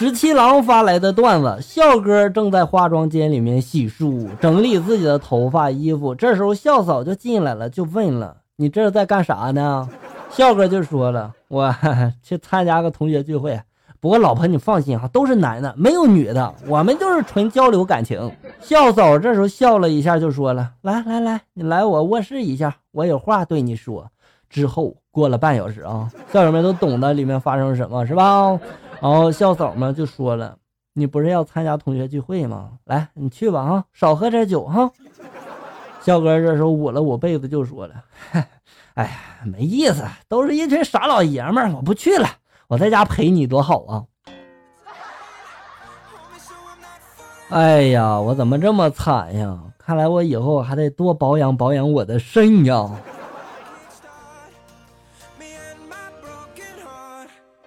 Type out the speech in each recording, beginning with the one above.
十七郎发来的段子：笑哥正在化妆间里面洗漱，整理自己的头发、衣服。这时候笑嫂就进来了，就问了：“你这是在干啥呢？”笑哥就说了：“我去参加个同学聚会。不过老婆你放心哈，都是男的，没有女的，我们就是纯交流感情。”笑嫂这时候笑了一下，就说了：“来来来，你来我卧室一下，我有话对你说。”之后过了半小时啊，校友们都懂得里面发生什么是吧？然后校嫂们就说了：“你不是要参加同学聚会吗？来，你去吧啊，少喝点酒哈。”笑哥这时候捂了捂被子就说了：“哎呀，没意思，都是一群傻老爷们儿，我不去了，我在家陪你多好啊。”哎呀，我怎么这么惨呀？看来我以后还得多保养保养我的肾呀。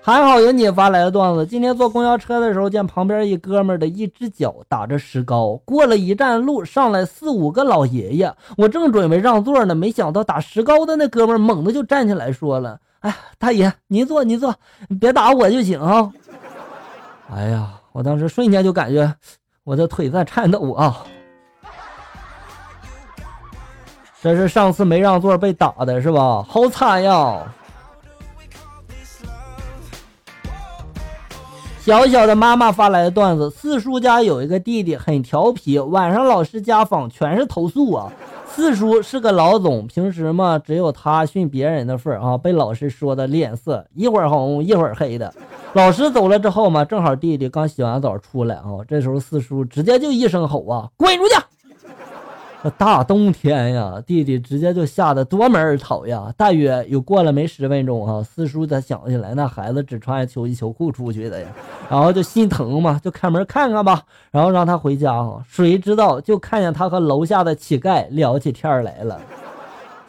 还好有你发来的段子。今天坐公交车的时候，见旁边一哥们的一只脚打着石膏，过了一站路，上来四五个老爷爷。我正准备让座呢，没想到打石膏的那哥们猛地就站起来说了：“哎，大爷，您坐，您坐，别打我就行啊。”哎呀，我当时瞬间就感觉我的腿在颤抖啊！这是上次没让座被打的是吧？好惨呀！小小的妈妈发来的段子：四叔家有一个弟弟很调皮，晚上老师家访全是投诉啊。四叔是个老总，平时嘛只有他训别人的份儿啊，被老师说的脸色一会儿红一会儿黑的。老师走了之后嘛，正好弟弟刚洗完澡出来啊，这时候四叔直接就一声吼啊，滚出去！大冬天呀，弟弟直接就吓得夺门而逃呀！大约有过了没十分钟啊，四叔才想起来，那孩子只穿秋衣秋裤出去的呀，然后就心疼嘛，就开门看看吧，然后让他回家啊。谁知道就看见他和楼下的乞丐聊起天来了。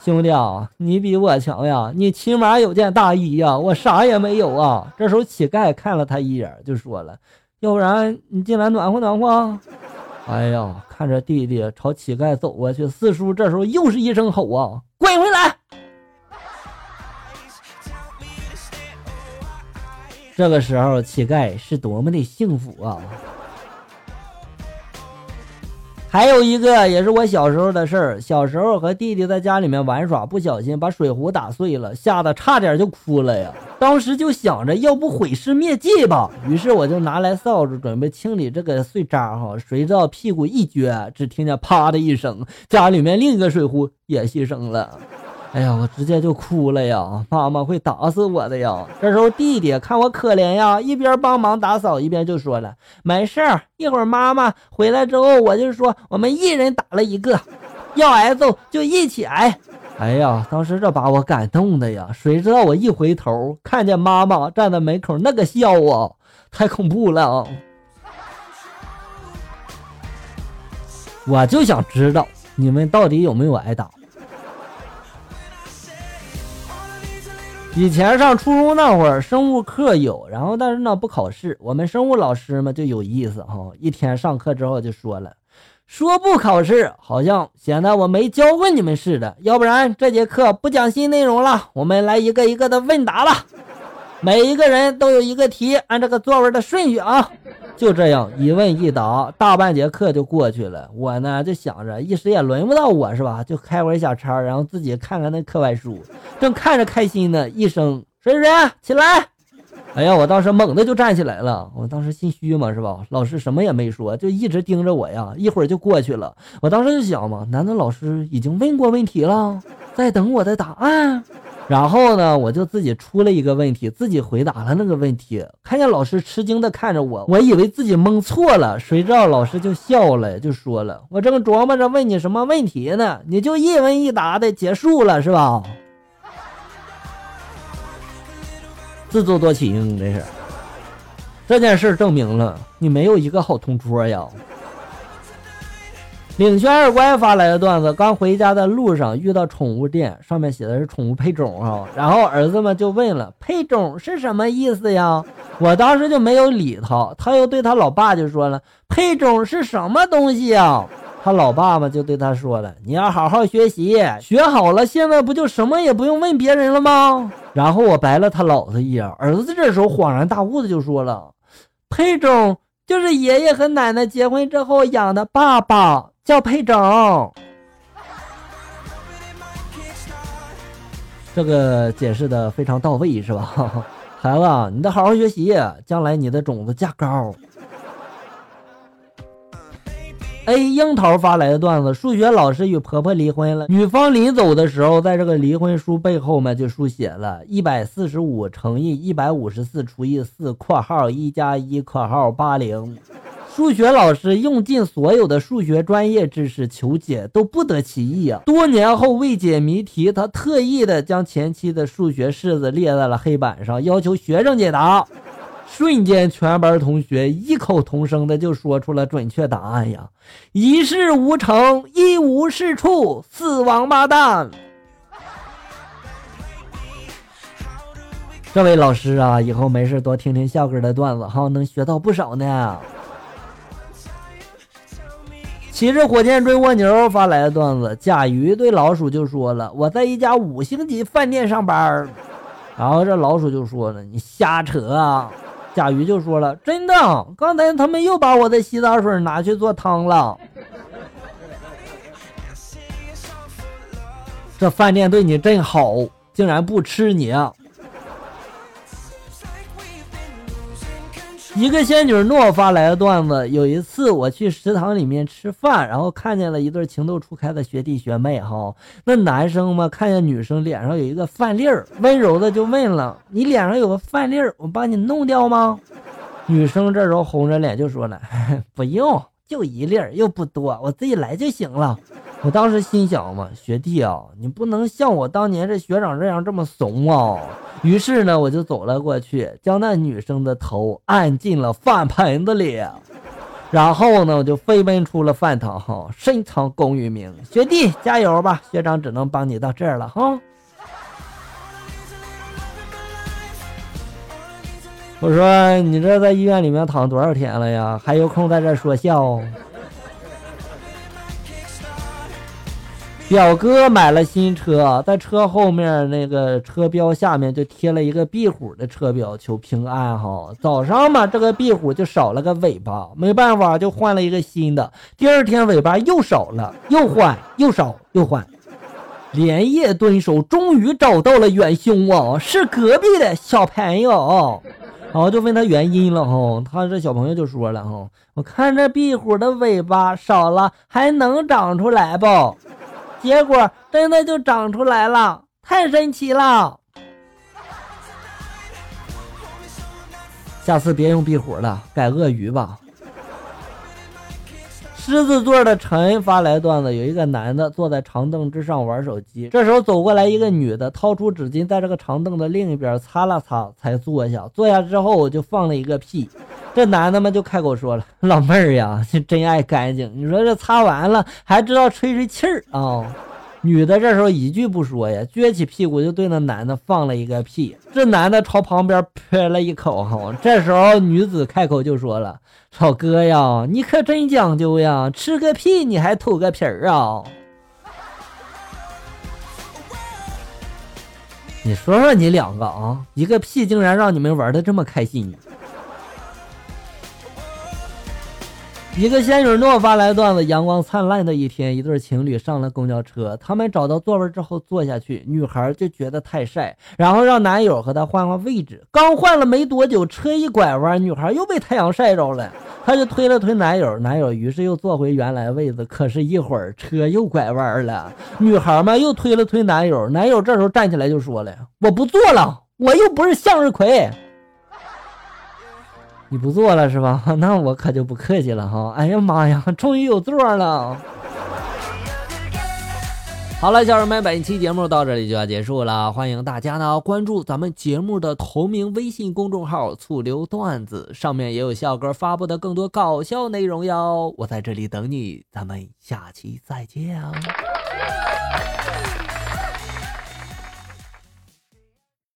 兄弟啊，你比我强呀，你起码有件大衣呀，我啥也没有啊。这时候乞丐看了他一眼，就说了：“要不然你进来暖和暖和。”哎呀，看着弟弟朝乞丐走过去，四叔这时候又是一声吼啊，滚回来！这个时候乞丐是多么的幸福啊！还有一个也是我小时候的事儿，小时候和弟弟在家里面玩耍，不小心把水壶打碎了，吓得差点就哭了呀。当时就想着要不毁尸灭迹吧，于是我就拿来扫帚准备清理这个碎渣哈，谁知道屁股一撅，只听见啪的一声，家里面另一个水壶也牺牲了。哎呀，我直接就哭了呀！妈妈会打死我的呀！这时候弟弟看我可怜呀，一边帮忙打扫，一边就说了：“没事儿，一会儿妈妈回来之后，我就说我们一人打了一个，要挨揍就一起挨。”哎呀，当时这把我感动的呀！谁知道我一回头，看见妈妈站在门口那个笑啊，太恐怖了！我就想知道你们到底有没有挨打。以前上初中那会儿，生物课有，然后但是呢不考试。我们生物老师嘛就有意思哈，一天上课之后就说了，说不考试，好像显得我没教过你们似的。要不然这节课不讲新内容了，我们来一个一个的问答了。每一个人都有一个题，按这个作文的顺序啊。就这样一问一答，大半节课就过去了。我呢就想着，一时也轮不到我是吧？就开会小差，然后自己看看那课外书。正看着开心呢，一声谁谁起来！哎呀，我当时猛地就站起来了。我当时心虚嘛是吧？老师什么也没说，就一直盯着我呀。一会儿就过去了。我当时就想嘛，难道老师已经问过问题了，在等我的答案？然后呢，我就自己出了一个问题，自己回答了那个问题。看见老师吃惊的看着我，我以为自己蒙错了，谁知道老师就笑了，就说了：“我正琢磨着问你什么问题呢，你就一问一答的结束了，是吧？”自作多情，这是。这件事证明了你没有一个好同桌呀。领轩二乖发来的段子：刚回家的路上遇到宠物店，上面写的是宠物配种啊。然后儿子们就问了：“配种是什么意思呀？”我当时就没有理他，他又对他老爸就说了：“配种是什么东西呀？”他老爸嘛就对他说了：“你要好好学习，学好了，现在不就什么也不用问别人了吗？”然后我白了他老子一眼，儿子这时候恍然大悟的就说了：“佩种就是爷爷和奶奶结婚之后养的爸爸，叫佩种。这个解释的非常到位，是吧？孩子，你得好好学习，将来你的种子价高。A 樱桃发来的段子：数学老师与婆婆离婚了，女方临走的时候，在这个离婚书背后面，就书写了一百四十五乘以一百五十四除以四（括号一加一括号八零）。数学老师用尽所有的数学专业知识求解，都不得其意啊！多年后未解谜题，他特意的将前期的数学式子列在了黑板上，要求学生解答。瞬间，全班同学异口同声的就说出了准确答案呀！一事无成，一无是处，死王八蛋！这位老师啊，以后没事多听听笑哥的段子哈，能学到不少呢。骑着火箭追蜗牛发来的段子，甲鱼对老鼠就说了：“我在一家五星级饭店上班。”然后这老鼠就说了：“你瞎扯啊！”甲鱼就说了：“真的，刚才他们又把我的洗澡水拿去做汤了。这饭店对你真好，竟然不吃你。”一个仙女诺发来的段子：有一次我去食堂里面吃饭，然后看见了一对情窦初开的学弟学妹。哈，那男生嘛，看见女生脸上有一个饭粒儿，温柔的就问了：“你脸上有个饭粒儿，我帮你弄掉吗？”女生这时候红着脸就说了：“不用，就一粒儿，又不多，我自己来就行了。”我当时心想嘛，学弟啊，你不能像我当年这学长这样这么怂啊！于是呢，我就走了过去，将那女生的头按进了饭盆子里，然后呢，我就飞奔出了饭堂，哈，深藏功与名。学弟加油吧，学长只能帮你到这儿了，哈。我说你这在医院里面躺多少天了呀？还有空在这说笑？表哥买了新车，在车后面那个车标下面就贴了一个壁虎的车标，求平安哈。早上嘛，这个壁虎就少了个尾巴，没办法就换了一个新的。第二天尾巴又少了，又换又少又换，连夜蹲守，终于找到了元凶啊，是隔壁的小朋友。然后就问他原因了哈，他这小朋友就说了哈，我看这壁虎的尾巴少了，还能长出来不？结果真的就长出来了，太神奇了！下次别用壁虎了，改鳄鱼吧。狮子座的陈发来段子：有一个男的坐在长凳之上玩手机，这时候走过来一个女的，掏出纸巾在这个长凳的另一边擦了擦，才坐下。坐下之后就放了一个屁，这男的嘛就开口说了：“老妹儿呀，真爱干净。你说这擦完了还知道吹吹气儿啊？”女的这时候一句不说呀，撅起屁股就对那男的放了一个屁。这男的朝旁边喷了一口，这时候女子开口就说了：“老哥呀，你可真讲究呀，吃个屁你还吐个皮儿啊？你说说你两个啊，一个屁竟然让你们玩的这么开心。”一个仙女诺发来段子：阳光灿烂的一天，一对情侣上了公交车，他们找到座位之后坐下去，女孩就觉得太晒，然后让男友和她换换位置。刚换了没多久，车一拐弯，女孩又被太阳晒着了，她就推了推男友，男友于是又坐回原来位子。可是，一会儿车又拐弯了，女孩嘛又推了推男友，男友这时候站起来就说了：“我不坐了，我又不是向日葵。”你不做了是吧？那我可就不客气了哈。哎呀妈呀，终于有座了！好了，小人们，本期节目到这里就要结束了。欢迎大家呢关注咱们节目的同名微信公众号“醋溜段子”，上面也有笑哥发布的更多搞笑内容哟。我在这里等你，咱们下期再见。